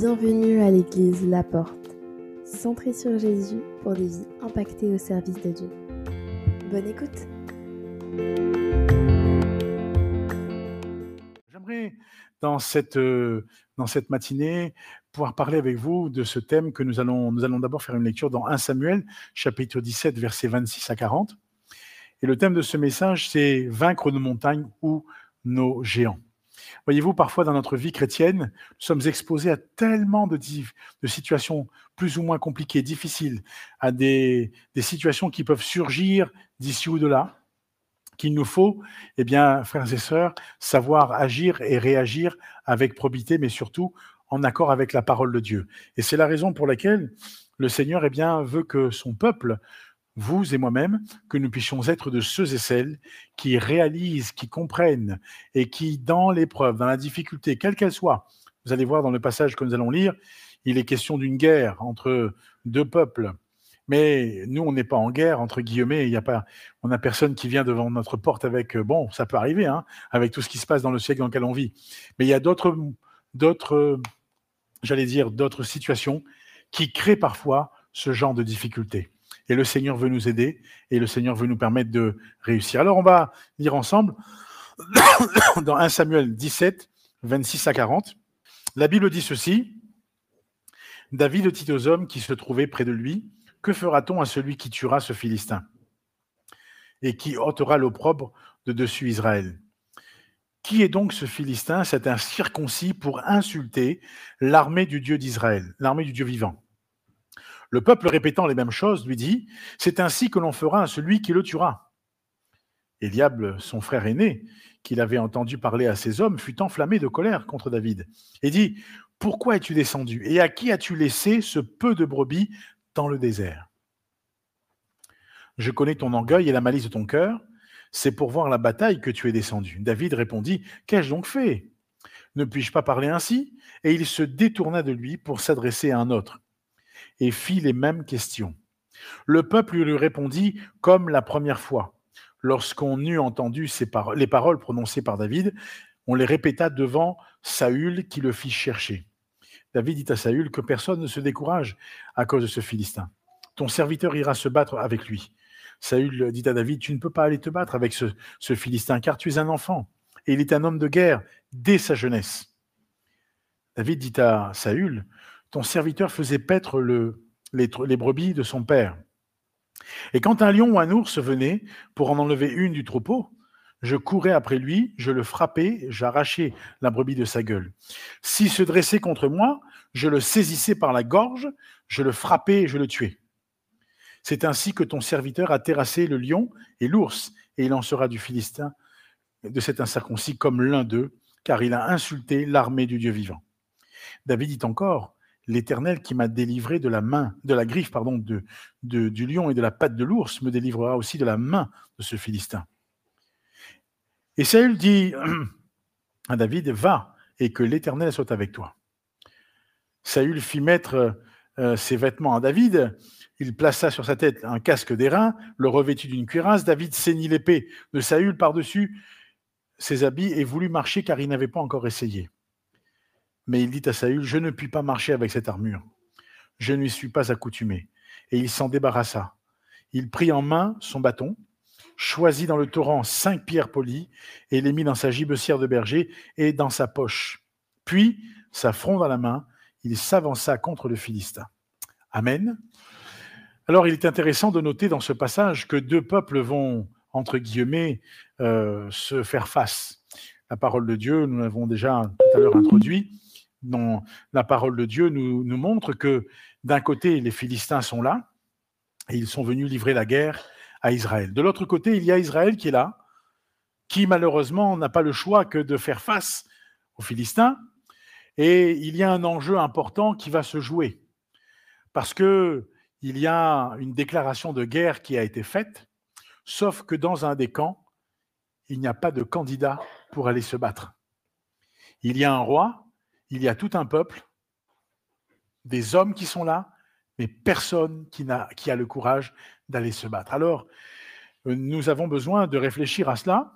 Bienvenue à l'église La Porte, centrée sur Jésus pour des vies impactées au service de Dieu. Bonne écoute. J'aimerais dans cette, euh, dans cette matinée pouvoir parler avec vous de ce thème que nous allons, nous allons d'abord faire une lecture dans 1 Samuel, chapitre 17, versets 26 à 40. Et le thème de ce message, c'est vaincre nos montagnes ou nos géants. Voyez-vous, parfois dans notre vie chrétienne, nous sommes exposés à tellement de, situations plus ou moins compliquées, difficiles, à des, des situations qui peuvent surgir d'ici ou de là, qu'il nous faut, eh bien, frères et sœurs, savoir agir et réagir avec probité, mais surtout en accord avec la parole de Dieu. Et c'est la raison pour laquelle le Seigneur eh bien, veut que son peuple vous et moi-même, que nous puissions être de ceux et celles qui réalisent, qui comprennent et qui, dans l'épreuve, dans la difficulté, quelle qu'elle soit, vous allez voir dans le passage que nous allons lire, il est question d'une guerre entre deux peuples. Mais nous, on n'est pas en guerre, entre guillemets. Il y a pas, on n'a personne qui vient devant notre porte avec, bon, ça peut arriver, hein, avec tout ce qui se passe dans le siècle dans lequel on vit. Mais il y a d'autres, d'autres, j'allais dire, d'autres situations qui créent parfois ce genre de difficultés et le Seigneur veut nous aider et le Seigneur veut nous permettre de réussir. Alors on va lire ensemble dans 1 Samuel 17, 26 à 40. La Bible dit ceci. David dit aux hommes qui se trouvaient près de lui, Que fera-t-on à celui qui tuera ce Philistin et qui ôtera l'opprobre de dessus Israël? Qui est donc ce Philistin? C'est un circoncis pour insulter l'armée du Dieu d'Israël, l'armée du Dieu vivant. Le peuple répétant les mêmes choses lui dit, C'est ainsi que l'on fera à celui qui le tuera. Eliab, son frère aîné, qu'il avait entendu parler à ces hommes, fut enflammé de colère contre David et dit, Pourquoi es-tu descendu et à qui as-tu laissé ce peu de brebis dans le désert Je connais ton orgueil et la malice de ton cœur, c'est pour voir la bataille que tu es descendu. David répondit, Qu'ai-je donc fait? Ne puis-je pas parler ainsi? Et il se détourna de lui pour s'adresser à un autre et fit les mêmes questions. Le peuple lui répondit comme la première fois. Lorsqu'on eut entendu les paroles prononcées par David, on les répéta devant Saül qui le fit chercher. David dit à Saül que personne ne se décourage à cause de ce Philistin. Ton serviteur ira se battre avec lui. Saül dit à David, tu ne peux pas aller te battre avec ce, Philistin, car tu es un enfant, et il est un homme de guerre dès sa jeunesse. David dit à Saül, ton serviteur faisait paître le, les, brebis de son père. Et quand un lion ou un ours venait pour en enlever une du troupeau, je courais après lui, je le frappais, j'arrachais la brebis de sa gueule. S'il se dressait contre moi, je le saisissais par la gorge, je le frappais et je le tuais. C'est ainsi que ton serviteur a terrassé le lion et l'ours, et il en sera du Philistin, de cet incirconcis, comme l'un d'eux, car il a insulté l'armée du Dieu vivant. David dit encore, L'Éternel qui m'a délivré de la main, de la griffe, pardon, du lion et de la patte de l'ours me délivrera aussi de la main de ce Philistin. Et Saül dit à David, va et que l'Éternel soit avec toi. Saül fit mettre euh, ses vêtements à David, il plaça sur sa tête un casque d'airain, le revêtit d'une cuirasse, David ceignit l'épée de Saül par-dessus ses habits et voulut marcher car il n'avait pas encore essayé. Mais il dit à Saül, je ne puis pas marcher avec cette armure. Je ne suis pas accoutumé. Et il s'en débarrassa. Il prit en main son bâton, choisit dans le torrent cinq pierres polies et les mit dans sa gibecière de berger et dans sa poche. Puis, sa fronde à la main, il s'avança contre le Philistin. Amen. Alors, il est intéressant de noter dans ce passage que deux peuples vont, entre guillemets, euh, se faire face. La parole de Dieu, nous l'avons déjà tout à l'heure introduit, dans la parole de Dieu nous, nous montre que d'un côté, les Philistins sont là, et ils sont venus livrer la guerre à Israël. De l'autre côté, il y a Israël qui est là, qui malheureusement n'a pas le choix que de faire face aux Philistins, et il y a un enjeu important qui va se jouer, parce que il y a une déclaration de guerre qui a été faite, sauf que dans un des camps, il n'y a pas de candidat pour aller se battre. Il y a un roi, il y a tout un peuple, des hommes qui sont là, mais personne qui, a, le courage d'aller se battre. Alors, euh, nous avons besoin de réfléchir à cela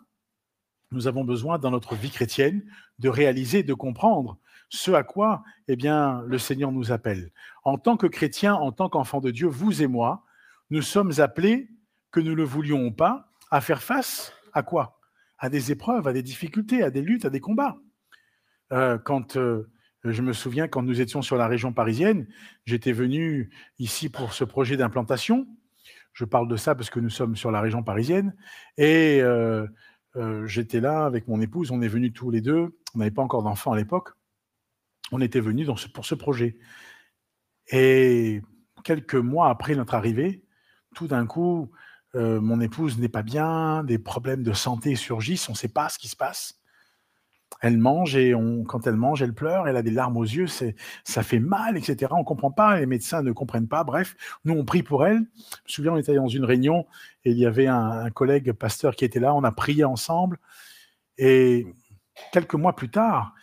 nous avons besoin dans notre vie chrétienne de réaliser, de comprendre ce à quoi eh bien, le Seigneur nous appelle. En tant que chrétiens, en tant qu'enfants de Dieu, vous et moi, nous sommes appelés, que nous le voulions ou pas, à faire face à quoi? À des épreuves, à des difficultés, à des luttes, à des combats. Euh, quand euh, je me souviens, quand nous étions sur la région parisienne, j'étais venu ici pour ce projet d'implantation. Je parle de ça parce que nous sommes sur la région parisienne. Et euh, j'étais là avec mon épouse, on est venus tous les deux. On n'avait pas encore d'enfants à l'époque on était venu pour ce projet. Et quelques mois après notre arrivée, tout d'un coup, mon épouse n'est pas bien, des problèmes de santé surgissent, on ne sait pas ce qui se passe. Elle mange et quand elle mange, elle pleure, elle a des larmes aux yeux, ça fait mal, etc. On ne comprend pas, les médecins ne comprennent pas. Bref, nous, on prie pour elle. Je me souviens, on était dans une réunion et il y avait un, collègue pasteur qui était là, on a prié ensemble. Et quelques mois plus tard,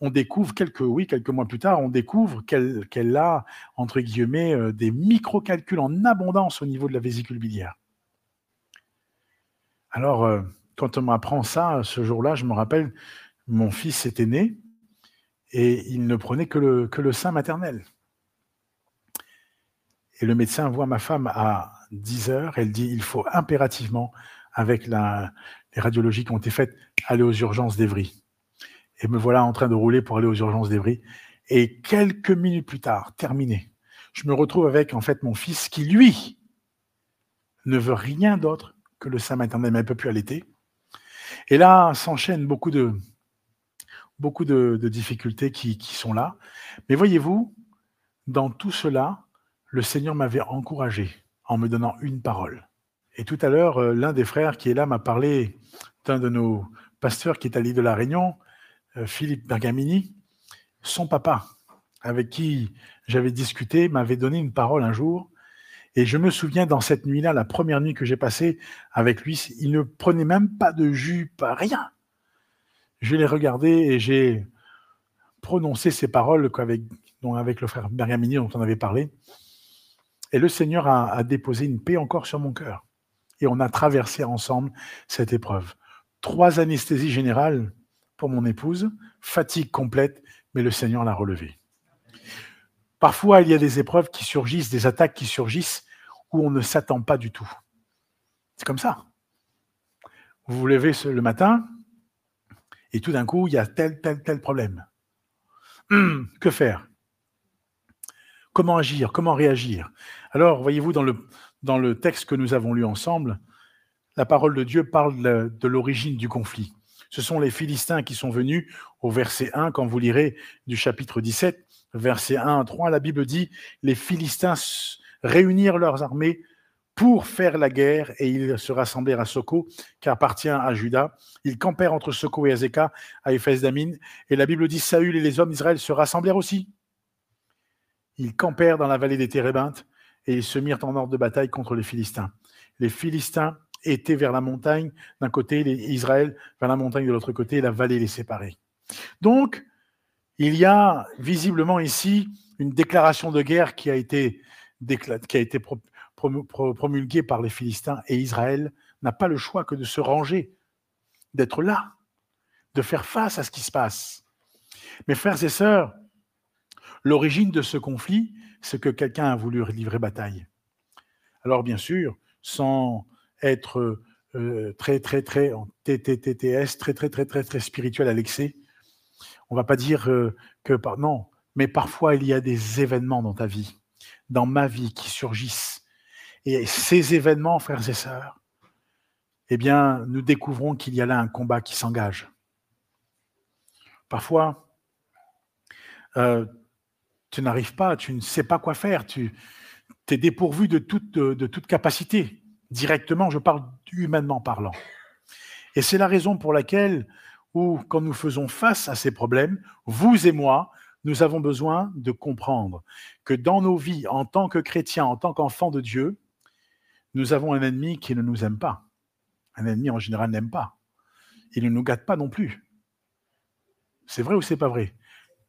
on découvre quelques, oui, quelques mois plus tard, on découvre qu'elle a, entre guillemets, euh, des microcalculs en abondance au niveau de la vésicule biliaire. Alors, euh, quand on m'apprend ça, ce jour-là, je me rappelle, mon fils était né et il ne prenait que le, que sein maternel. Et le médecin voit ma femme à 10 heures, elle dit, il faut impérativement, avec les radiologies qui ont été faites, aller aux urgences d'Evry. Et me voilà en train de rouler pour aller aux urgences d'Evry. Et quelques minutes plus tard, terminé, je me retrouve avec en fait mon fils qui, lui, ne veut rien d'autre que le sein maternel, mais ne peut plus allaiter. Et là, s'enchaînent beaucoup de, beaucoup de, difficultés qui, qui, sont là. Mais voyez-vous, dans tout cela, le Seigneur m'avait encouragé en me donnant une parole. Et tout à l'heure, euh, l'un des frères qui est là m'a parlé d'un de nos pasteurs qui est à l'île de la Réunion, euh, Philippe Bergamini, son papa, avec qui j'avais discuté, m'avait donné une parole un jour. Et je me souviens dans cette nuit-là, la première nuit que j'ai passée avec lui, il ne prenait même pas de jus, pas rien. Je l'ai regardé et j'ai prononcé ces paroles avec, avec le frère Bergamini dont on avait parlé. Et le Seigneur a, a déposé une paix encore sur mon cœur. Et on a traversé ensemble cette épreuve. Trois anesthésies générales pour mon épouse, fatigue complète, mais le Seigneur l'a relevé. Parfois, il y a des épreuves qui surgissent, des attaques qui surgissent où on ne s'attend pas du tout. C'est comme ça. Vous vous levez le matin et tout d'un coup, il y a tel, tel, tel problème. Hum, que faire? Comment agir? Comment réagir? Alors, voyez-vous, dans le, dans le texte que nous avons lu ensemble, la parole de Dieu parle de l'origine du conflit. Ce sont les Philistins qui sont venus au verset 1, quand vous lirez du chapitre 17, verset 1 à 3, la Bible dit, les Philistins réunirent leurs armées pour faire la guerre et ils se rassemblèrent à Soko, qui appartient à Juda. Ils campèrent entre Soko et Azeka, à Éphèse d'Amin. Et la Bible dit, Saül et les hommes d'Israël se rassemblèrent aussi. Ils campèrent dans la vallée des Térébintes et ils se mirent en ordre de bataille contre les Philistins. Les Philistins était vers la montagne d'un côté, Israël vers la montagne de l'autre côté, la vallée les séparait. Donc, il y a visiblement ici une déclaration de guerre qui a été, qui promulguée par les Philistins, et Israël n'a pas le choix que de se ranger, d'être là, de faire face à ce qui se passe. Mes frères et sœurs, l'origine de ce conflit, c'est que quelqu'un a voulu livrer bataille. Alors bien sûr, sans être euh, très, très, très très, très, très, très, très spirituel à l'excès. On va pas dire euh, que non, mais parfois il y a des événements dans ta vie, dans ma vie, qui surgissent. Et ces événements, frères et sœurs, eh bien, nous découvrons qu'il y a là un combat qui s'engage. Parfois, euh, tu n'arrives pas, tu ne sais pas quoi faire, tu es dépourvu de toute, de toute capacité directement, je parle humainement parlant. Et c'est la raison pour laquelle, quand nous faisons face à ces problèmes, vous et moi, nous avons besoin de comprendre que dans nos vies, en tant que chrétiens, en tant qu'enfants de Dieu, nous avons un ennemi qui ne nous aime pas. Un ennemi, en général, n'aime pas. Il ne nous gâte pas non plus. C'est vrai ou c'est pas vrai?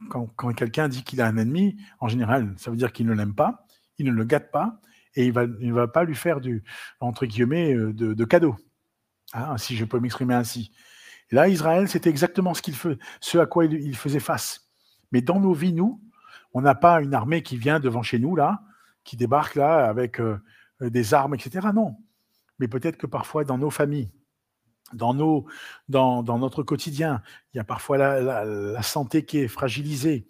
Quand, quelqu'un dit qu'il a un ennemi, en général, ça veut dire qu'il ne l'aime pas, il ne le gâte pas, et il ne va, pas lui faire du, entre guillemets, euh, de, de cadeau, hein, si je peux m'exprimer ainsi. Là, Israël, c'était exactement ce à quoi il, faisait face. Mais dans nos vies, nous, on n'a pas une armée qui vient devant chez nous, là, qui débarque là avec euh, des armes, etc. Non. Mais peut-être que parfois, dans nos familles, dans, nos, dans, notre quotidien, il y a parfois la, santé qui est fragilisée,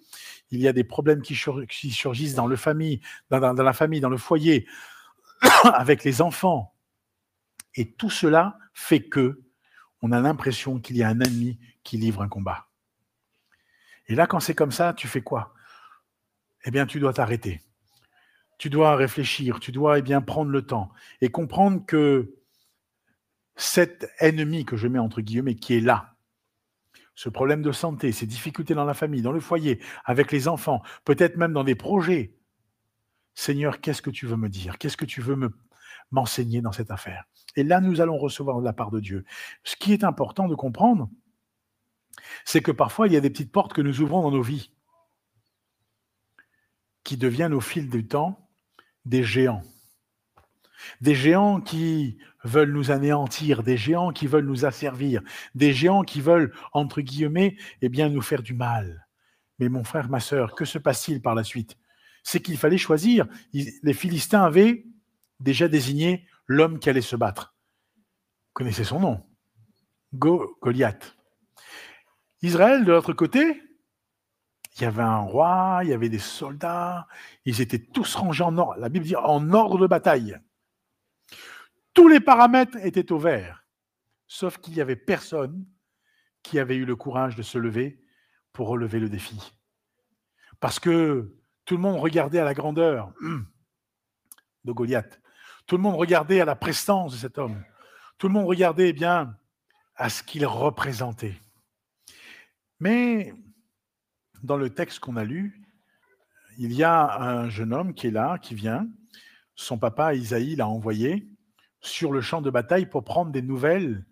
il y a des problèmes qui, surgissent dans, le famille, dans, dans la famille, dans le foyer, avec les enfants. Et tout cela fait que on a l'impression qu'il y a un ennemi qui livre un combat. Et là, quand c'est comme ça, tu fais quoi? Eh bien, tu dois t'arrêter. Tu dois réfléchir, tu dois eh bien prendre le temps et comprendre que cet ennemi que je mets entre guillemets qui est là, ce problème de santé, ces difficultés dans la famille, dans le foyer, avec les enfants, peut-être même dans des projets. Seigneur, qu'est-ce que tu veux me dire? Qu'est-ce que tu veux me m'enseigner dans cette affaire? Et là, nous allons recevoir de la part de Dieu. Ce qui est important de comprendre, c'est que parfois, il y a des petites portes que nous ouvrons dans nos vies qui deviennent au fil du temps des géants. Des géants qui veulent nous anéantir, des géants qui veulent nous asservir, des géants qui veulent, entre guillemets, eh bien, nous faire du mal. Mais mon frère, ma sœur, que se passe-t-il par la suite? C'est qu'il fallait choisir. Les Philistins avaient déjà désigné l'homme qui allait se battre. Vous connaissez son nom Goliath. Israël, de l'autre côté, il y avait un roi, il y avait des soldats, ils étaient tous rangés en ordre. La Bible dit en ordre de bataille. Tous les paramètres étaient au vert, sauf qu'il n'y avait personne qui avait eu le courage de se lever pour relever le défi. Parce que tout le monde regardait à la grandeur de Goliath. Tout le monde regardait à la prestance de cet homme. Tout le monde regardait eh bien à ce qu'il représentait. Mais dans le texte qu'on a lu, il y a un jeune homme qui est là, qui vient. Son papa, Isaïe, l'a envoyé sur le champ de bataille pour prendre des nouvelles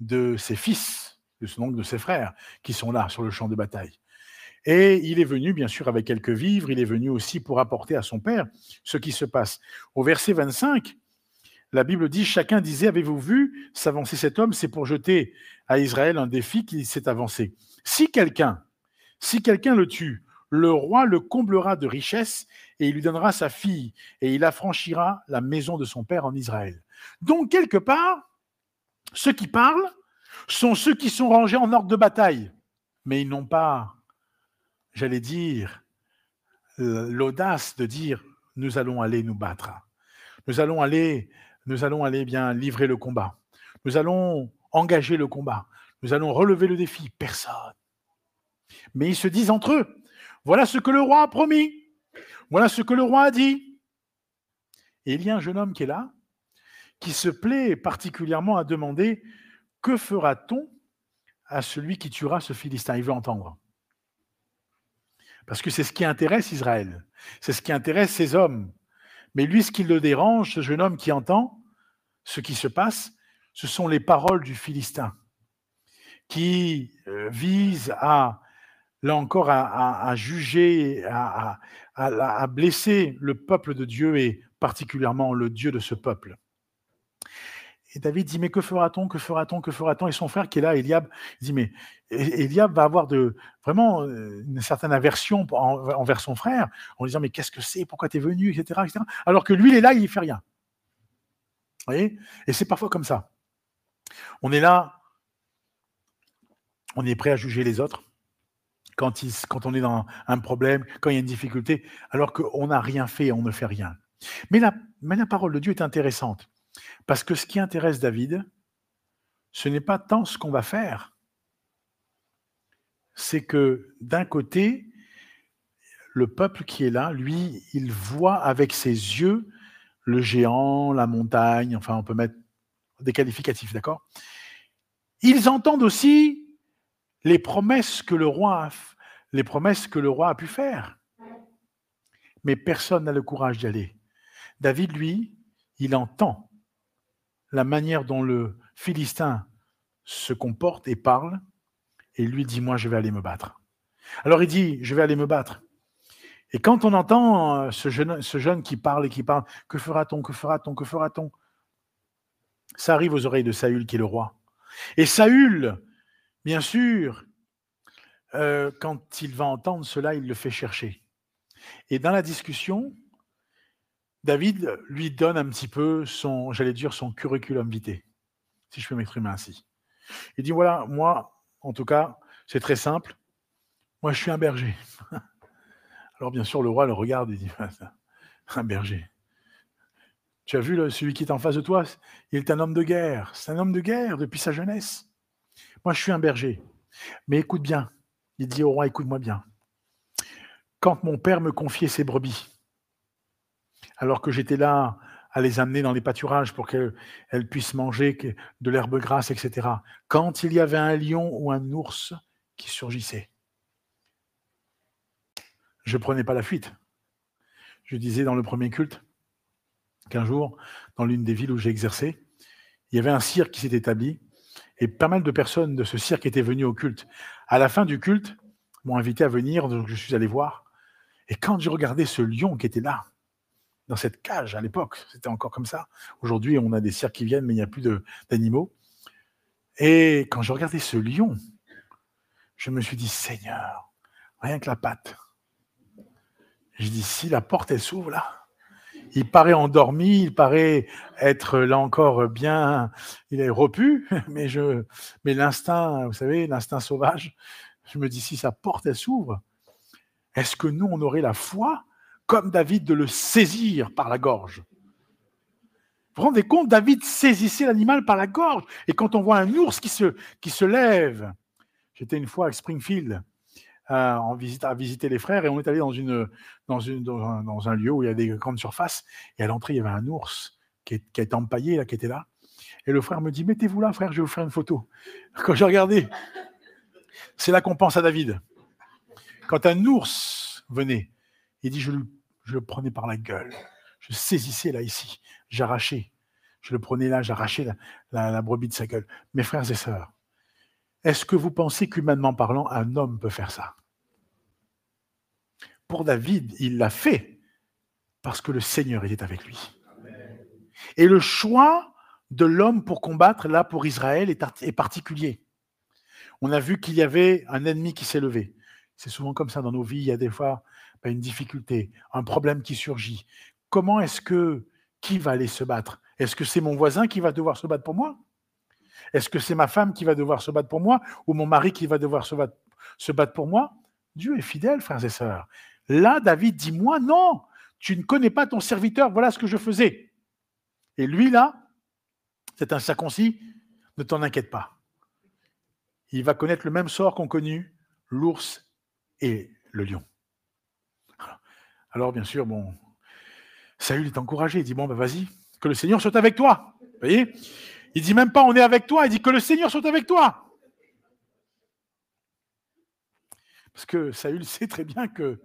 de ses fils, de ses frères, qui sont là sur le champ de bataille. Et il est venu, bien sûr, avec quelques vivres, il est venu aussi pour apporter à son père ce qui se passe. Au verset 25, la Bible dit, chacun disait, avez-vous vu s'avancer cet homme? C'est pour jeter à Israël un défi qui s'est avancé. Si quelqu'un, si quelqu'un le tue, le roi le comblera de richesses et il lui donnera sa fille et il affranchira la maison de son père en Israël. Donc, quelque part, ceux qui parlent sont ceux qui sont rangés en ordre de bataille, mais ils n'ont pas j'allais dire, l'audace de dire nous allons aller nous battre. Nous allons aller, nous allons aller bien livrer le combat. Nous allons engager le combat. Nous allons relever le défi. Personne. Mais ils se disent entre eux, voilà ce que le roi a promis. Voilà ce que le roi a dit. Et il y a un jeune homme qui est là, qui se plaît particulièrement à demander, que fera-t-on à celui qui tuera ce Philistin? Il veut entendre. Parce que c'est ce qui intéresse Israël. C'est ce qui intéresse ces hommes. Mais lui, ce qui le dérange, ce jeune homme qui entend ce qui se passe, ce sont les paroles du Philistin qui euh, visent à, là encore, à, juger, à blesser le peuple de Dieu et particulièrement le Dieu de ce peuple. Et David dit, mais que fera-t-on, que fera-t-on, que fera-t-on? Et son frère qui est là, Eliab, dit, mais Eliab va avoir de, vraiment euh, une certaine aversion envers son frère, en disant, mais qu'est-ce que c'est, pourquoi tu es venu, etc., Alors que lui, il est là, il ne fait rien. Et c'est parfois comme ça. On est là, on est prêt à juger les autres quand, on est dans un problème, quand il y a une difficulté, alors qu'on n'a rien fait, on ne fait rien. Mais la parole de Dieu est intéressante. Parce que ce qui intéresse David, ce n'est pas tant ce qu'on va faire, c'est que d'un côté, le peuple qui est là, lui, il voit avec ses yeux le géant, la montagne, enfin on peut mettre des qualificatifs, d'accord? Ils entendent aussi les promesses que le roi a, les promesses que le roi a pu faire. Mais personne n'a le courage d'y aller. David, lui, il entend la manière dont le Philistin se comporte et parle, et lui dit, moi je vais aller me battre. Alors il dit, je vais aller me battre. Et quand on entend euh, ce jeune, ce jeune qui parle et qui parle, que fera-t-on, que fera-t-on, que fera-t-on? Ça arrive aux oreilles de Saül qui est le roi. Et Saül, Bien sûr, euh, quand il va entendre cela, il le fait chercher. Et dans la discussion, David lui donne un petit peu son, j'allais dire, son curriculum vitae, si je peux m'exprimer ainsi. Il dit, voilà, moi, en tout cas, c'est très simple. Moi, je suis un berger. Alors, bien sûr, le roi le regarde et dit, un berger. Tu as vu celui qui est en face de toi? Il est un homme de guerre. C'est un homme de guerre depuis sa jeunesse. Moi, je suis un berger. Mais écoute bien. Il dit au roi, écoute-moi bien. Quand mon père me confiait ses brebis, alors que j'étais là à les amener dans les pâturages pour qu'elles puissent manger de l'herbe grasse, etc. Quand il y avait un lion ou un ours qui surgissait, je ne prenais pas la fuite. Je disais dans le premier culte qu'un jour, dans l'une des villes où j'ai exercé, il y avait un cirque qui s'est établi pas mal de personnes de ce cirque étaient venues au culte. À la fin du culte, m'ont invité à venir, donc je suis allé voir. Et quand j'ai regardé ce lion qui était là, dans cette cage à l'époque, c'était encore comme ça. Aujourd'hui, on a des cirques qui viennent, mais il n'y a plus d'animaux. Et quand je regardais ce lion, je me suis dit, Seigneur, rien que la patte. Je dis, si la porte, elle s'ouvre là, il paraît endormi, il paraît être là encore bien, il est repu, mais je, mais l'instinct, vous savez, l'instinct sauvage, je me dis si sa porte s'ouvre, est-ce que nous on aurait la foi, comme David, de le saisir par la gorge? Vous vous rendez compte, David saisissait l'animal par la gorge, et quand on voit un ours qui se, qui se lève, j'étais une fois à Springfield, à, en visiter les frères et on est allé dans, une, dans, un, lieu où il y a des grandes surfaces et à l'entrée il y avait un ours qui était empaillé là, qui était là. Et le frère me dit Mettez-vous là, frère, je vais vous faire une photo. Quand j'ai regardé, c'est là qu'on pense à David. Quand un ours venait, il dit Je le, je le prenais par la gueule. Je saisissais là, ici. J'arrachais. Je le prenais là, j'arrachais la, la, la brebis de sa gueule. Mes frères et sœurs, est-ce que vous pensez qu'humainement parlant, un homme peut faire ça? Pour David, il l'a fait parce que le Seigneur était avec lui. Et le choix de l'homme pour combattre, là, pour Israël, est particulier. On a vu qu'il y avait un ennemi qui s'est levé. C'est souvent comme ça dans nos vies, il y a des fois ben, une difficulté, un problème qui surgit. Comment est-ce que, qui va aller se battre? Est-ce que c'est mon voisin qui va devoir se battre pour moi? Est-ce que c'est ma femme qui va devoir se battre pour moi ou mon mari qui va devoir se battre, pour moi? Dieu est fidèle, frères et sœurs. Là, David dit, moi, non, tu ne connais pas ton serviteur, voilà ce que je faisais. Et lui, là, c'est un circoncis, ne t'en inquiète pas. Il va connaître le même sort qu'ont connu l'ours et le lion. Alors, bien sûr, bon, Saül est encouragé, il dit, bon, ben vas-y, que le Seigneur soit avec toi. Voyez? Il dit même pas on est avec toi, il dit que le Seigneur soit avec toi. Parce que Saül sait très bien que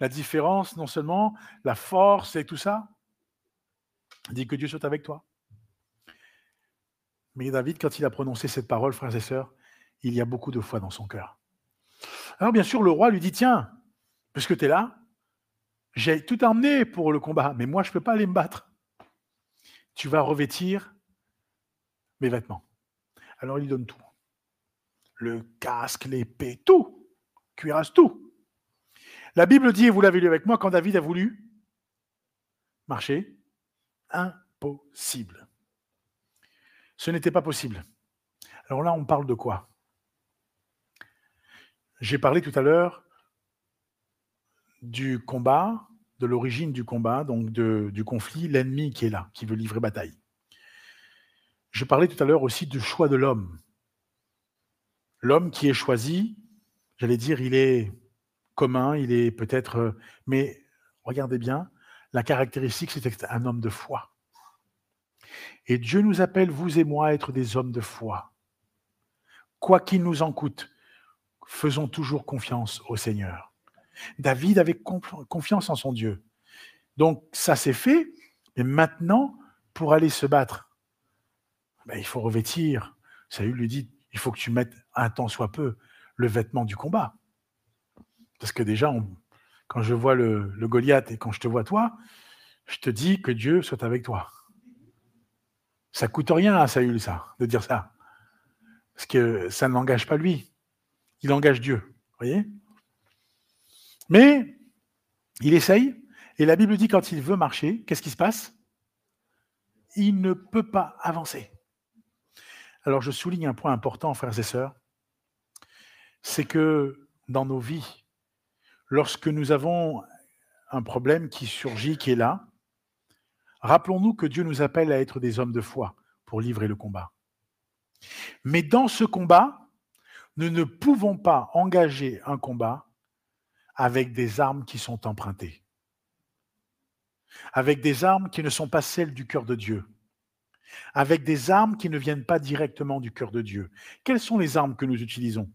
la différence, non seulement la force et tout ça, il dit que Dieu soit avec toi. Mais David, quand il a prononcé cette parole, frères et sœurs, il y a beaucoup de foi dans son cœur. Alors bien sûr, le roi lui dit, tiens, puisque tu es là, j'ai tout emmené pour le combat, mais moi, je ne peux pas aller me battre tu vas revêtir mes vêtements. Alors il donne tout. Le casque, l'épée, tout. Cuirasse, tout. La Bible dit, et vous l'avez lu avec moi, quand David a voulu marcher, impossible. Ce n'était pas possible. Alors là, on parle de quoi? J'ai parlé tout à l'heure du combat de l'origine du combat, donc du conflit, l'ennemi qui est là, qui veut livrer bataille. Je parlais tout à l'heure aussi du choix de l'homme. L'homme qui est choisi, j'allais dire, il est commun, il est peut-être... Mais regardez bien, la caractéristique, c'est un homme de foi. Et Dieu nous appelle, vous et moi, à être des hommes de foi. Quoi qu'il nous en coûte, faisons toujours confiance au Seigneur. David avait confiance en son Dieu. Donc ça s'est fait, mais maintenant, pour aller se battre, ben, il faut revêtir. Saül lui dit, il faut que tu mettes un temps soit peu le vêtement du combat. Parce que déjà, quand je vois le, Goliath et quand je te vois toi, je te dis que Dieu soit avec toi. Ça coûte rien à Saül, ça, de dire ça. Parce que ça ne l'engage pas lui, il engage Dieu. voyez? Mais il essaye, et la Bible dit quand il veut marcher, qu'est-ce qui se passe? Il ne peut pas avancer. Alors je souligne un point important, frères et sœurs, c'est que dans nos vies, lorsque nous avons un problème qui surgit, qui est là, rappelons-nous que Dieu nous appelle à être des hommes de foi pour livrer le combat. Mais dans ce combat, nous ne pouvons pas engager un combat avec des armes qui sont empruntées, avec des armes qui ne sont pas celles du cœur de Dieu, avec des armes qui ne viennent pas directement du cœur de Dieu. Quelles sont les armes que nous utilisons?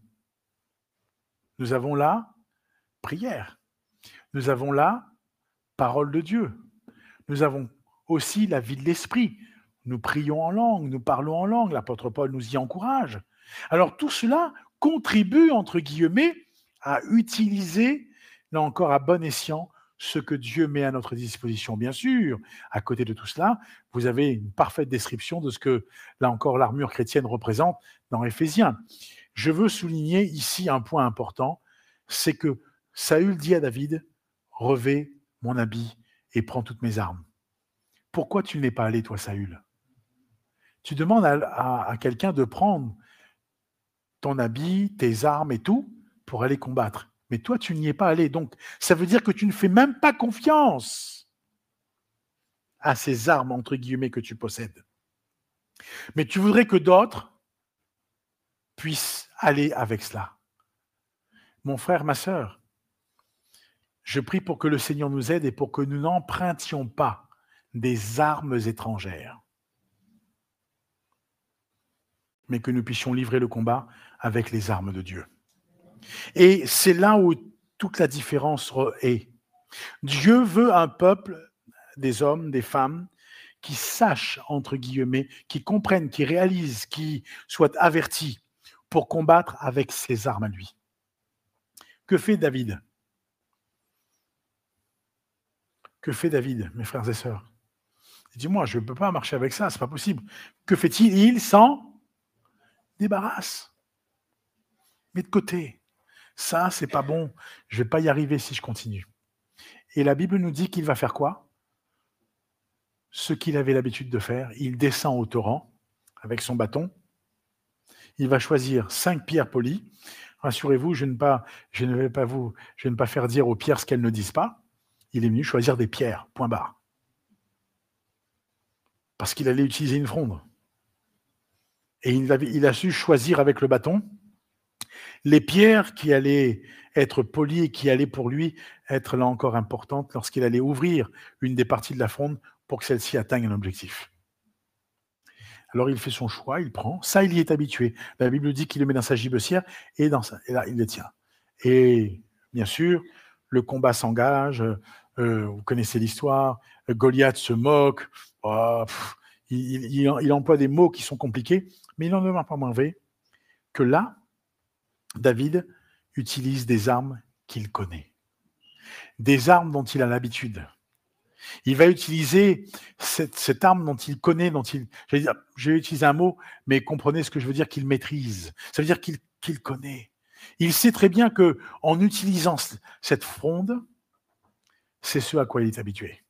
Nous avons là prière. Nous avons là parole de Dieu. Nous avons aussi la vie de l'esprit. Nous prions en langue, nous parlons en langue, l'apôtre Paul nous y encourage. Alors tout cela contribue, entre guillemets, à utiliser, là encore à bon escient, ce que Dieu met à notre disposition. Bien sûr, à côté de tout cela, vous avez une parfaite description de ce que, là encore, l'armure chrétienne représente dans Éphésiens. Je veux souligner ici un point important, c'est que Saül dit à David, revêt mon habit et prends toutes mes armes. Pourquoi tu n'es pas allé, toi, Saül? Tu demandes à, quelqu'un de prendre ton habit, tes armes et tout pour aller combattre. Mais toi, tu n'y es pas allé. Donc, ça veut dire que tu ne fais même pas confiance à ces armes, entre guillemets, que tu possèdes. Mais tu voudrais que d'autres puissent aller avec cela. Mon frère, ma sœur, je prie pour que le Seigneur nous aide et pour que nous n'empruntions pas des armes étrangères, mais que nous puissions livrer le combat avec les armes de Dieu. Et c'est là où toute la différence est. Dieu veut un peuple, des hommes, des femmes, qui sachent, entre guillemets, qui comprennent, qui réalisent, qui soient avertis pour combattre avec ses armes à lui. Que fait David? Que fait David, mes frères et sœurs? Dis-moi, je ne peux pas marcher avec ça, c'est pas possible. Que fait-il? Il s'en débarrasse. Met de côté. Ça, c'est pas bon. Je vais pas y arriver si je continue. Et la Bible nous dit qu'il va faire quoi? Ce qu'il avait l'habitude de faire. Il descend au torrent avec son bâton. Il va choisir cinq pierres polies. Rassurez-vous, je, ne vais pas vous, je ne pas faire dire aux pierres ce qu'elles ne disent pas il est venu choisir des pierres, point barre. Parce qu'il allait utiliser une fronde. Et il, a su choisir avec le bâton les pierres qui allaient être polies et qui allaient pour lui être là encore importantes lorsqu'il allait ouvrir une des parties de la fronde pour que celle-ci atteigne un objectif. Alors il fait son choix, il prend. Ça, il y est habitué. La Bible dit qu'il le met dans sa gibecière et, dans et là, il le tient. Et bien sûr, le combat s'engage, euh, vous connaissez l'histoire, Goliath se moque, oh, il, emploie des mots qui sont compliqués, mais il n'en demeure pas moins vrai que là, David utilise des armes qu'il connaît, des armes dont il a l'habitude. Il va utiliser cette, arme dont il connaît, dont il. Je vais utiliser un mot, mais comprenez ce que je veux dire qu'il maîtrise. Ça veut dire qu'il connaît. Il sait très bien que en utilisant cette fronde, c'est ce à quoi il est habitué.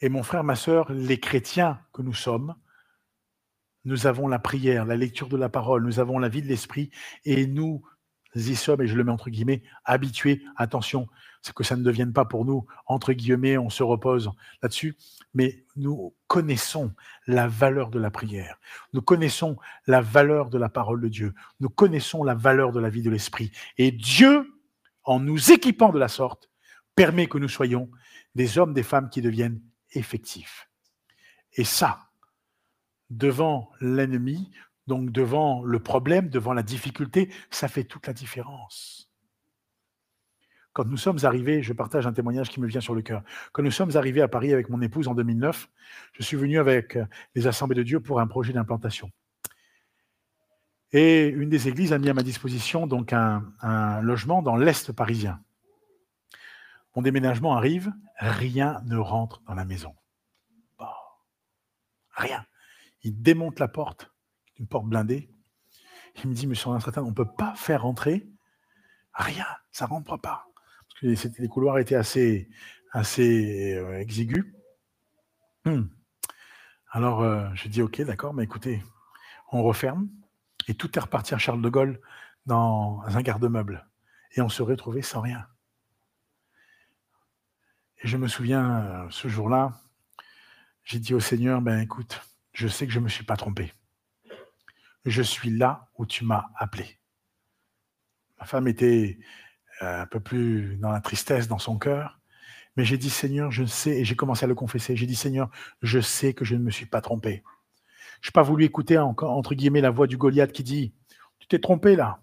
Et mon frère, ma sœur, les chrétiens que nous sommes, nous avons la prière, la lecture de la parole, nous avons la vie de l'esprit, et nous y sommes, et je le mets entre guillemets, habitués. Attention, c'est que ça ne devienne pas pour nous, entre guillemets, on se repose là-dessus, mais nous connaissons la valeur de la prière, nous connaissons la valeur de la parole de Dieu, nous connaissons la valeur de la vie de l'esprit. Et Dieu, en nous équipant de la sorte, permet que nous soyons des hommes, des femmes qui deviennent effectifs. Et ça, devant l'ennemi, donc devant le problème, devant la difficulté, ça fait toute la différence. Quand nous sommes arrivés, je partage un témoignage qui me vient sur le cœur. Quand nous sommes arrivés à Paris avec mon épouse en 2009, je suis venu avec les Assemblées de Dieu pour un projet d'implantation. Et une des églises a mis à ma disposition donc un, un logement dans l'Est parisien. Mon déménagement arrive, rien ne rentre dans la maison. Rien. Il démonte la porte, une porte blindée. Il me dit, monsieur on ne peut pas faire rentrer rien, ça ne rentre pas. Parce que les couloirs étaient assez, assez euh, exigus. Hmm. Alors, euh, je dis, ok, d'accord, mais écoutez, on referme, et tout est reparti à Charles de Gaulle dans un garde-meuble. Et on se retrouvait sans rien. Et je me souviens, euh, ce jour-là, j'ai dit au Seigneur, ben écoute, je sais que je ne me suis pas trompé. Je suis là où tu m'as appelé. Ma femme était euh, un peu plus dans la tristesse dans son cœur, mais j'ai dit Seigneur, je sais, et j'ai commencé à le confesser. J'ai dit Seigneur, je sais que je ne me suis pas trompé. Je n'ai pas voulu écouter entre guillemets la voix du Goliath qui dit Tu t'es trompé là.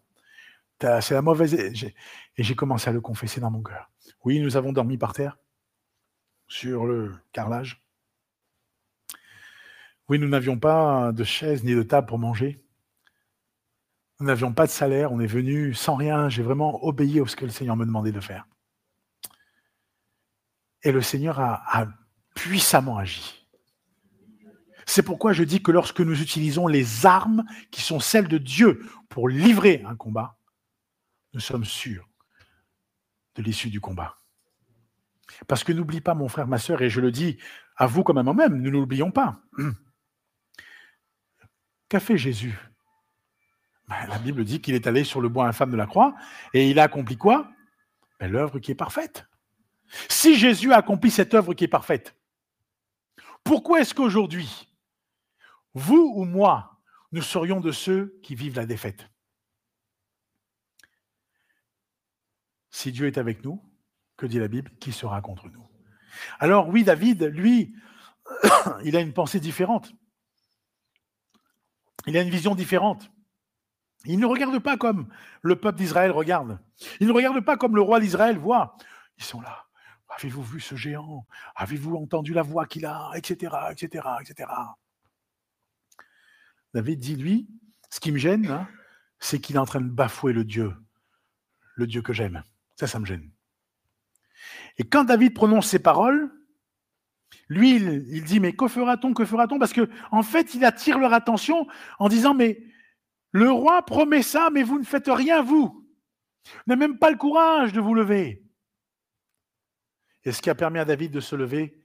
C'est la mauvaise. Et j'ai commencé à le confesser dans mon cœur. Oui, nous avons dormi par terre, sur le carrelage. Oui, nous n'avions pas de chaise ni de table pour manger. Nous n'avions pas de salaire. On est venu sans rien. J'ai vraiment obéi à ce que le Seigneur me demandait de faire. Et le Seigneur a, puissamment agi. C'est pourquoi je dis que lorsque nous utilisons les armes qui sont celles de Dieu pour livrer un combat, nous sommes sûrs de l'issue du combat. Parce que n'oublie pas, mon frère, ma soeur, et je le dis à vous comme à moi-même, nous n'oublions pas. Qu'a fait Jésus? Ben, La Bible dit qu'il est allé sur le bois infâme de la croix et il a accompli quoi? Ben, L'œuvre qui est parfaite. Si Jésus a accompli cette œuvre qui est parfaite, pourquoi est-ce qu'aujourd'hui, vous ou moi, nous serions de ceux qui vivent la défaite? Si Dieu est avec nous, que dit la Bible? Qui sera contre nous? Alors oui, David, lui, il a une pensée différente. Il a une vision différente. Il ne regarde pas comme le peuple d'Israël regarde. Il ne regarde pas comme le roi d'Israël voit. Ils sont là. Avez-vous vu ce géant? Avez-vous entendu la voix qu'il a? Etc. etc. etc. David dit, lui, ce qui me gêne, hein, c'est qu'il est en train de bafouer le Dieu, le Dieu que j'aime. Ça, ça me gêne. Et quand David prononce ces paroles, lui, il, dit, mais que fera-t-on, que fera-t-on? Parce que en fait, il attire leur attention en disant, mais le roi promet ça, mais vous ne faites rien, vous. Vous n'avez même pas le courage de vous lever. Et ce qui a permis à David de se lever,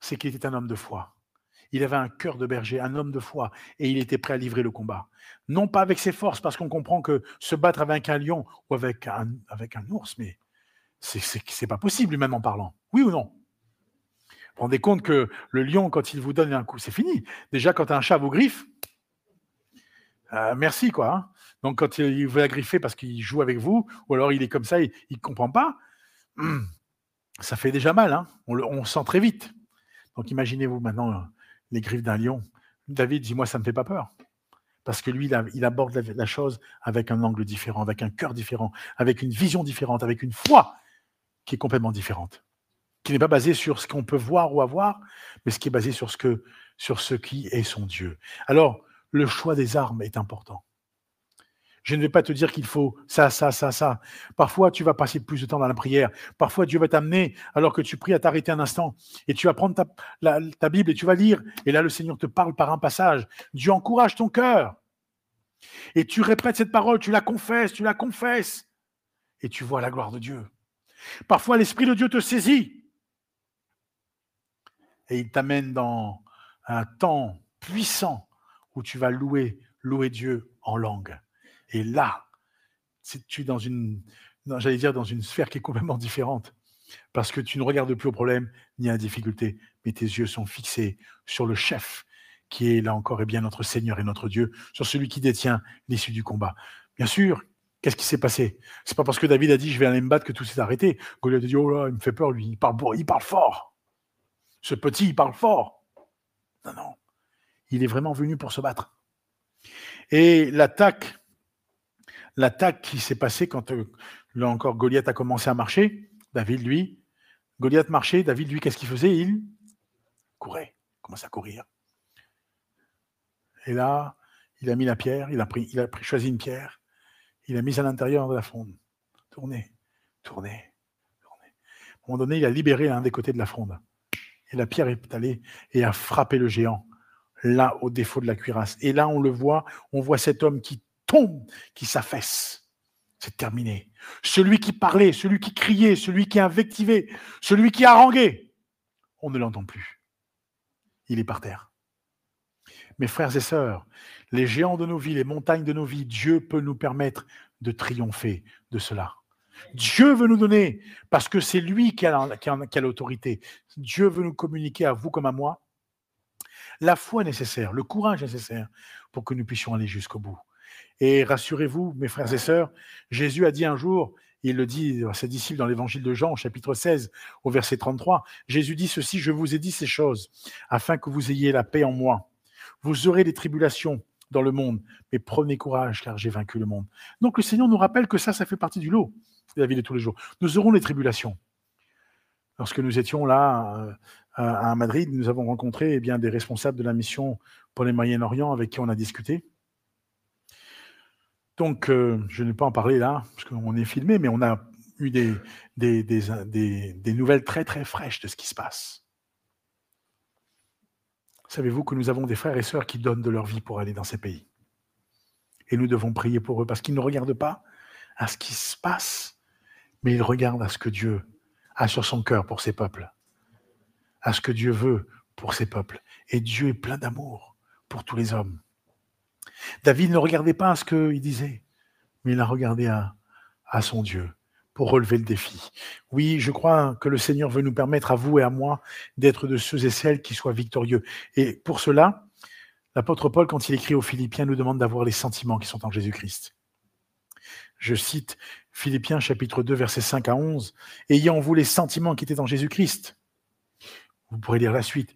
c'est qu'il était un homme de foi. Il avait un cœur de berger, un homme de foi, et il était prêt à livrer le combat. Non pas avec ses forces, parce qu'on comprend que se battre avec un lion ou avec un, ours, mais c'est pas possible, humainement parlant. Oui ou non? Vous vous rendez compte que le lion, quand il vous donne un coup, c'est fini. Déjà, quand un chat vous griffe, euh, merci, quoi. Hein. Donc, quand il veut la griffer parce qu'il joue avec vous, ou alors il est comme ça, il ne comprend pas, ça fait déjà mal. Hein. on, le, sent très vite. Donc, imaginez-vous maintenant les griffes d'un lion. David dit, moi, ça ne me fait pas peur. Parce que lui, il, aborde la, chose avec un angle différent, avec un cœur différent, avec une vision différente, avec une foi qui est complètement différente. Qui n'est pas basée sur ce qu'on peut voir ou avoir, mais ce qui est basé sur ce, que, sur ce qui est son Dieu. Alors, le choix des armes est important. Je ne vais pas te dire qu'il faut ça, ça, ça, ça. Parfois, tu vas passer plus de temps dans la prière. Parfois, Dieu va t'amener, alors que tu pries, à t'arrêter un instant. Et tu vas prendre ta, Bible et tu vas lire. Et là, le Seigneur te parle par un passage. Dieu encourage ton cœur. Et tu répètes cette parole, tu la confesses, tu la confesses. Et tu vois la gloire de Dieu. Parfois, l'Esprit de Dieu te saisit. Et il t'amène dans un temps puissant où tu vas louer, louer Dieu en langue. Et là, tu es dans une, j'allais dire, dans une sphère qui est complètement différente. Parce que tu ne regardes plus au problème ni à la difficulté, mais tes yeux sont fixés sur le chef, qui est là encore et bien notre Seigneur et notre Dieu, sur celui qui détient l'issue du combat. Bien sûr, qu'est-ce qui s'est passé? C'est pas parce que David a dit je vais aller me battre que tout s'est arrêté. Goliath a dit oh là, il me fait peur lui, il parle, il parle fort. Ce petit, il parle fort. Non, non. Il est vraiment venu pour se battre. Et l'attaque l'attaque qui s'est passée quand, euh, là encore, Goliath a commencé à marcher. David, lui, Goliath marchait. David, lui, qu'est-ce qu'il faisait? Il courait, il commençait à courir. Et là, il a mis la pierre, il a, pris, il a pris, choisi une pierre, il a mis à l'intérieur de la fronde. Tournez, tournez, tournez. À un moment donné, il a libéré un des côtés de la fronde. Et la pierre est allée et a frappé le géant, là, au défaut de la cuirasse. Et là, on le voit, on voit cet homme qui tombe, qui s'affaisse. C'est terminé. Celui qui parlait, celui qui criait, celui qui invectivait, celui qui haranguait, on ne l'entend plus. Il est par terre. Mes frères et sœurs, les géants de nos vies, les montagnes de nos vies, Dieu peut nous permettre de triompher de cela. Dieu veut nous donner, parce que c'est lui qui a, l'autorité. Dieu veut nous communiquer à vous comme à moi la foi nécessaire, le courage nécessaire pour que nous puissions aller jusqu'au bout. Et rassurez-vous, mes frères et sœurs, Jésus a dit un jour, il le dit à ses disciples dans l'évangile de Jean, chapitre 16, au verset 33, Jésus dit ceci, je vous ai dit ces choses, afin que vous ayez la paix en moi. Vous aurez des tribulations dans le monde, mais prenez courage, car j'ai vaincu le monde. Donc le Seigneur nous rappelle que ça, ça fait partie du lot de la vie de tous les jours. Nous aurons des tribulations. Lorsque nous étions là euh, à Madrid, nous avons rencontré eh bien, des responsables de la mission pour les Moyen-Orient avec qui on a discuté. Donc, euh, je ne vais pas en parler là, parce qu'on est filmé, mais on a eu des, des, des, nouvelles très très fraîches de ce qui se passe. Savez-vous que nous avons des frères et sœurs qui donnent de leur vie pour aller dans ces pays? Et nous devons prier pour eux, parce qu'ils ne regardent pas à ce qui se passe, mais ils regardent à ce que Dieu a sur son cœur pour ses peuples à ce que Dieu veut pour ses peuples. Et Dieu est plein d'amour pour tous les hommes. David ne regardait pas à ce qu'il disait, mais il a regardé à, à son Dieu pour relever le défi. Oui, je crois que le Seigneur veut nous permettre à vous et à moi d'être de ceux et celles qui soient victorieux. Et pour cela, l'apôtre Paul, quand il écrit aux Philippiens, nous demande d'avoir les sentiments qui sont en Jésus-Christ. Je cite Philippiens chapitre 2, versets 5 à 11, Ayant en vous les sentiments qui étaient en Jésus-Christ, vous pourrez lire la suite.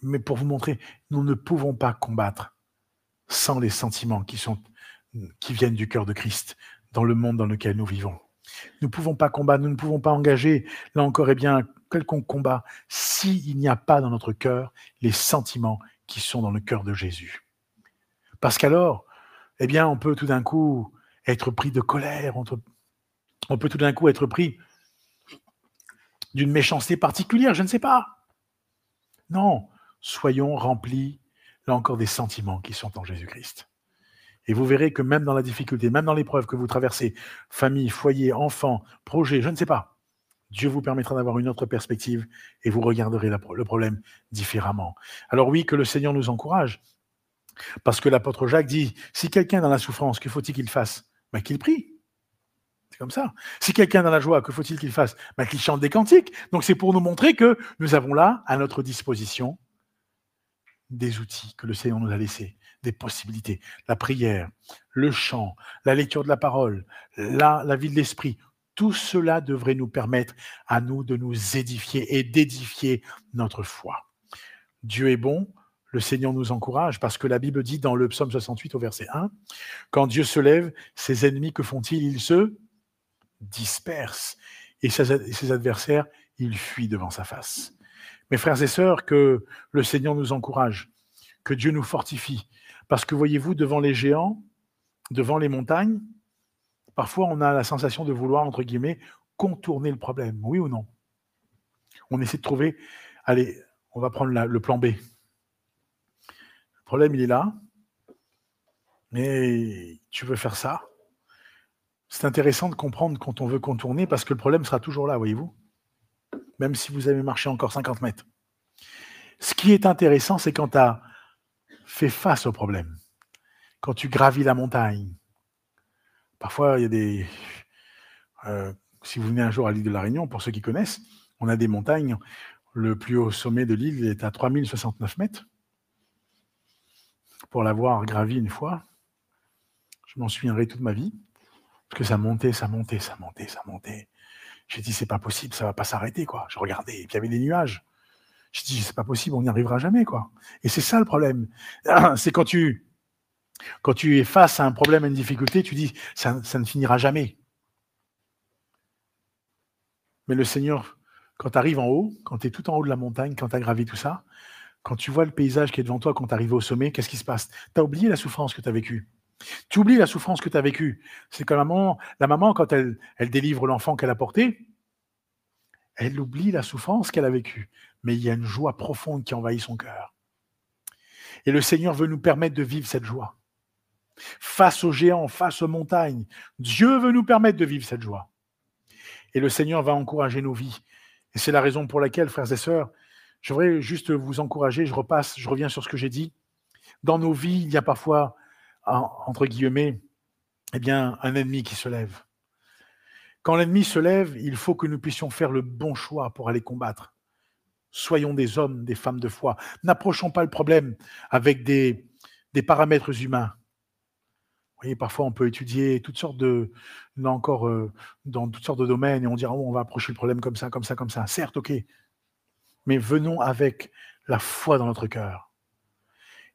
Mais pour vous montrer, nous ne pouvons pas combattre sans les sentiments qui, sont, qui viennent du cœur de Christ dans le monde dans lequel nous vivons. Nous ne pouvons pas combattre, nous ne pouvons pas engager, là encore, eh bien, quelconque combat, s'il n'y a pas dans notre cœur les sentiments qui sont dans le cœur de Jésus. Parce qu'alors, eh bien, on peut tout d'un coup être pris de colère, on peut tout d'un coup être pris d'une méchanceté particulière, je ne sais pas. Non, soyons remplis, là encore, des sentiments qui sont en Jésus-Christ. Et vous verrez que même dans la difficulté, même dans l'épreuve que vous traversez, famille, foyer, enfant, projet, je ne sais pas, Dieu vous permettra d'avoir une autre perspective et vous regarderez le problème différemment. Alors oui, que le Seigneur nous encourage, parce que l'apôtre Jacques dit, si quelqu'un est dans la souffrance, que faut-il qu'il fasse? Ben, Qu'il prie. C'est comme ça. Si quelqu'un dans la joie, que faut-il qu'il fasse? Ben, Qu'il chante des cantiques. Donc c'est pour nous montrer que nous avons là, à notre disposition, des outils que le Seigneur nous a laissés, des possibilités. La prière, le chant, la lecture de la parole, la, vie de l'esprit. Tout cela devrait nous permettre à nous de nous édifier et d'édifier notre foi. Dieu est bon, le Seigneur nous encourage parce que la Bible dit dans le psaume 68 au verset 1, quand Dieu se lève, ses ennemis, que font-ils? Ils se disperse et ses adversaires, ils fuient devant sa face. Mes frères et sœurs, que le Seigneur nous encourage, que Dieu nous fortifie, parce que voyez-vous, devant les géants, devant les montagnes, parfois on a la sensation de vouloir, entre guillemets, contourner le problème, oui ou non? On essaie de trouver, allez, on va prendre le plan B. Le problème, il est là, mais tu veux faire ça, c'est intéressant de comprendre quand on veut contourner parce que le problème sera toujours là, voyez-vous. Même si vous avez marché encore 50 mètres. Ce qui est intéressant, c'est quand tu as fait face au problème. Quand tu gravis la montagne. Parfois, il y a des. Euh, si vous venez un jour à l'île de la Réunion, pour ceux qui connaissent, on a des montagnes. Le plus haut sommet de l'île est à 3069 mètres. Pour l'avoir gravi une fois, je m'en souviendrai toute ma vie. Parce que ça montait, ça montait, ça montait, ça montait. J'ai dit, c'est pas possible, ça va pas s'arrêter, quoi. Je regardais, et puis il y avait des nuages. J'ai dit, c'est pas possible, on n'y arrivera jamais, quoi. Et c'est ça le problème. C'est quand tu, es face à un problème, à une difficulté, tu dis, ça, ne finira jamais. Mais le Seigneur, quand tu arrives en haut, quand tu es tout en haut de la montagne, quand tu as gravi tout ça, quand tu vois le paysage qui est devant toi, quand tu arrives au sommet, qu'est-ce qui se passe? Tu as oublié la souffrance que tu as vécue. Tu oublies la souffrance que tu as vécue. C'est que la maman, la maman quand elle délivre l'enfant qu'elle a porté, elle oublie la souffrance qu'elle a vécue. Mais il y a une joie profonde qui envahit son cœur. Et le Seigneur veut nous permettre de vivre cette joie. face aux géants, face aux montagnes. Dieu veut nous permettre de vivre cette joie. Et le Seigneur va encourager nos vies. Et c'est la raison pour laquelle, frères et sœurs, je voudrais juste vous encourager, je repasse, je reviens sur ce que j'ai dit. Dans nos vies, il y a parfois, entre guillemets, eh bien, un ennemi qui se lève. Quand l'ennemi se lève, il faut que nous puissions faire le bon choix pour aller combattre. Soyons des hommes, des femmes de foi. N'approchons pas le problème avec des, paramètres humains. Vous voyez, parfois on peut étudier toutes sortes de, là encore, euh, dans toutes sortes de domaines et on dira, oh, on va approcher le problème comme ça, comme ça, comme ça. Certes, ok. Mais venons avec la foi dans notre cœur.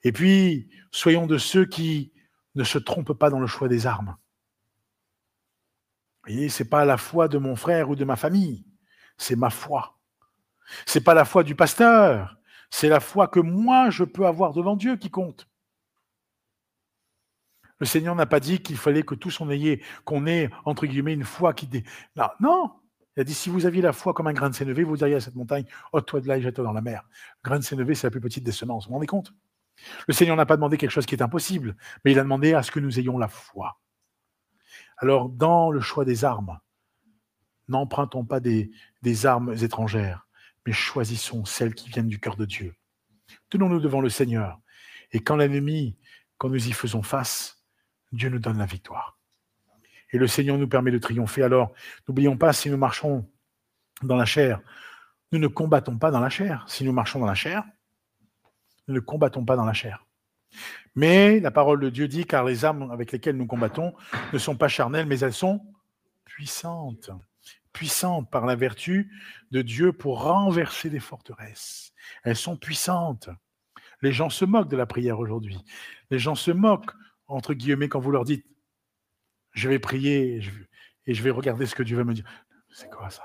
Et puis, soyons de ceux qui ne se trompent pas dans le choix des armes. Voyez, c'est pas la foi de mon frère ou de ma famille, c'est ma foi. C'est pas la foi du pasteur, c'est la foi que moi je peux avoir devant Dieu qui compte. Le Seigneur n'a pas dit qu'il fallait que tous on ait, qu'on ait, entre guillemets, une foi qui... Dé... Non, non, il a dit, si vous aviez la foi comme un grain de sénévé, vous diriez à cette montagne, ôte-toi de là et jette-toi dans la mer. grain de sénévé, c'est la plus petite des semences. Vous vous rendez compte? Le Seigneur n'a pas demandé quelque chose qui est impossible, mais il a demandé à ce que nous ayons la foi. Alors, dans le choix des armes, n'empruntons pas des, armes étrangères, mais choisissons celles qui viennent du cœur de Dieu. Tenons-nous devant le Seigneur. Et quand l'ennemi, quand nous y faisons face, Dieu nous donne la victoire. Et le Seigneur nous permet de triompher. Alors, n'oublions pas, si nous marchons dans la chair, nous ne combattons pas dans la chair. Si nous marchons dans la chair, nous ne combattons pas dans la chair. Mais la parole de Dieu dit, car les armes avec lesquelles nous combattons ne sont pas charnelles, mais elles sont puissantes. Puissantes par la vertu de Dieu pour renverser des forteresses. Elles sont puissantes. Les gens se moquent de la prière aujourd'hui. Les gens se moquent entre guillemets, quand vous leur dites, je vais prier et je vais regarder ce que Dieu va me dire. C'est quoi ça?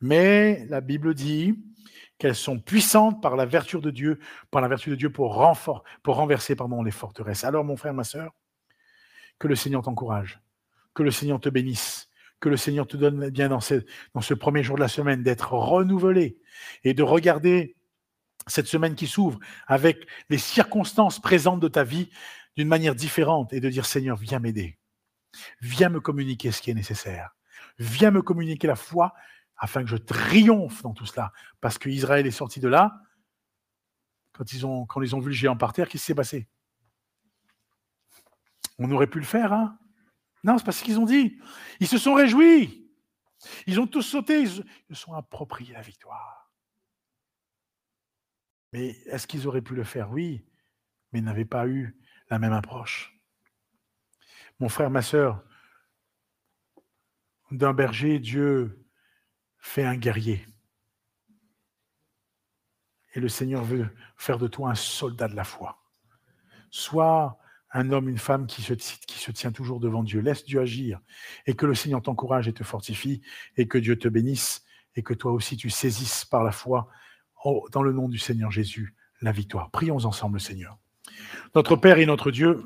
Mais la Bible dit qu'elles sont puissantes par la vertu de Dieu, par la vertu de Dieu pour, pour renverser les forteresses. Alors, mon frère, ma soeur, que le Seigneur t'encourage, que le Seigneur te bénisse, que le Seigneur te donne bien dans ce premier jour de la semaine d'être renouvelé et de regarder cette semaine qui s'ouvre avec les circonstances présentes de ta vie d'une manière différente et de dire Seigneur, viens m'aider. Viens me communiquer ce qui est nécessaire. Viens me communiquer la foi afin que je triomphe dans tout cela. Parce qu'Israël est sorti de là. Quand ils, ont, vu le géant par terre, qu'est-ce qui s'est passé? On aurait pu le faire, hein? Non, c'est pas ce qu'ils ont dit. Ils se sont réjouis. Ils ont tous sauté. Ils se sont appropriés la victoire. Mais est-ce qu'ils auraient pu le faire? Oui, mais ils n'avaient pas eu la même approche. Mon frère, ma sœur, d'un berger, Dieu fait un guerrier. Et le Seigneur veut faire de toi un soldat de la foi. Sois un homme, une femme qui se, qui se tient toujours devant Dieu. Laisse Dieu agir et que le Seigneur t'encourage et te fortifie et que Dieu te bénisse et que toi aussi tu saisisses par la foi, dans le nom du Seigneur Jésus, la victoire. Prions ensemble, Seigneur. Notre Père et notre Dieu,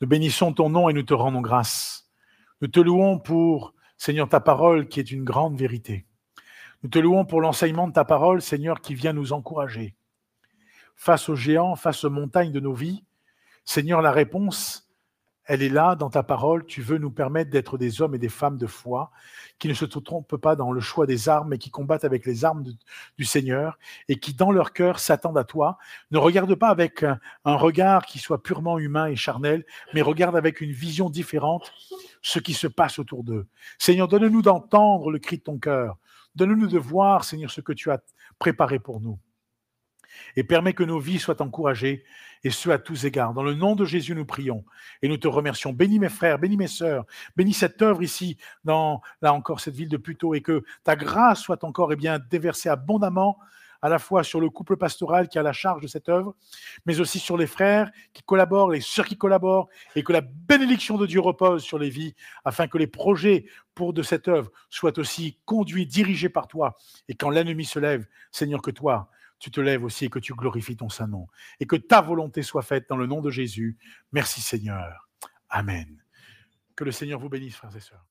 nous bénissons ton nom et nous te rendons grâce. Nous te louons pour, Seigneur, ta parole qui est une grande vérité. Nous te louons pour l'enseignement de ta parole, Seigneur, qui vient nous encourager. Face aux géants, face aux montagnes de nos vies, Seigneur, la réponse, elle est là dans ta parole. Tu veux nous permettre d'être des hommes et des femmes de foi qui ne se trompent pas dans le choix des armes, mais qui combattent avec les armes du Seigneur et qui, dans leur cœur, s'attendent à toi. Ne regarde pas avec un, un, regard qui soit purement humain et charnel, mais regarde avec une vision différente ce qui se passe autour d'eux. Seigneur, donne-nous d'entendre le cri de ton cœur. Donne-nous de voir, Seigneur, ce que tu as préparé pour nous et permets que nos vies soient encouragées, et ce à tous égards. Dans le nom de Jésus, nous prions et nous te remercions. Bénis mes frères, bénis mes sœurs, bénis cette œuvre ici, dans là encore cette ville de Puteaux, et que ta grâce soit encore et eh bien déversée abondamment à la fois sur le couple pastoral qui a la charge de cette œuvre, mais aussi sur les frères qui collaborent, les sœurs qui collaborent, et que la bénédiction de Dieu repose sur les vies, afin que les projets pour de cette œuvre soient aussi conduits, dirigés par toi, et quand l'ennemi se lève, Seigneur, que toi, tu te lèves aussi et que tu glorifies ton Saint-Nom. Et que ta volonté soit faite dans le nom de Jésus. Merci Seigneur. Amen. Que le Seigneur vous bénisse, frères et sœurs.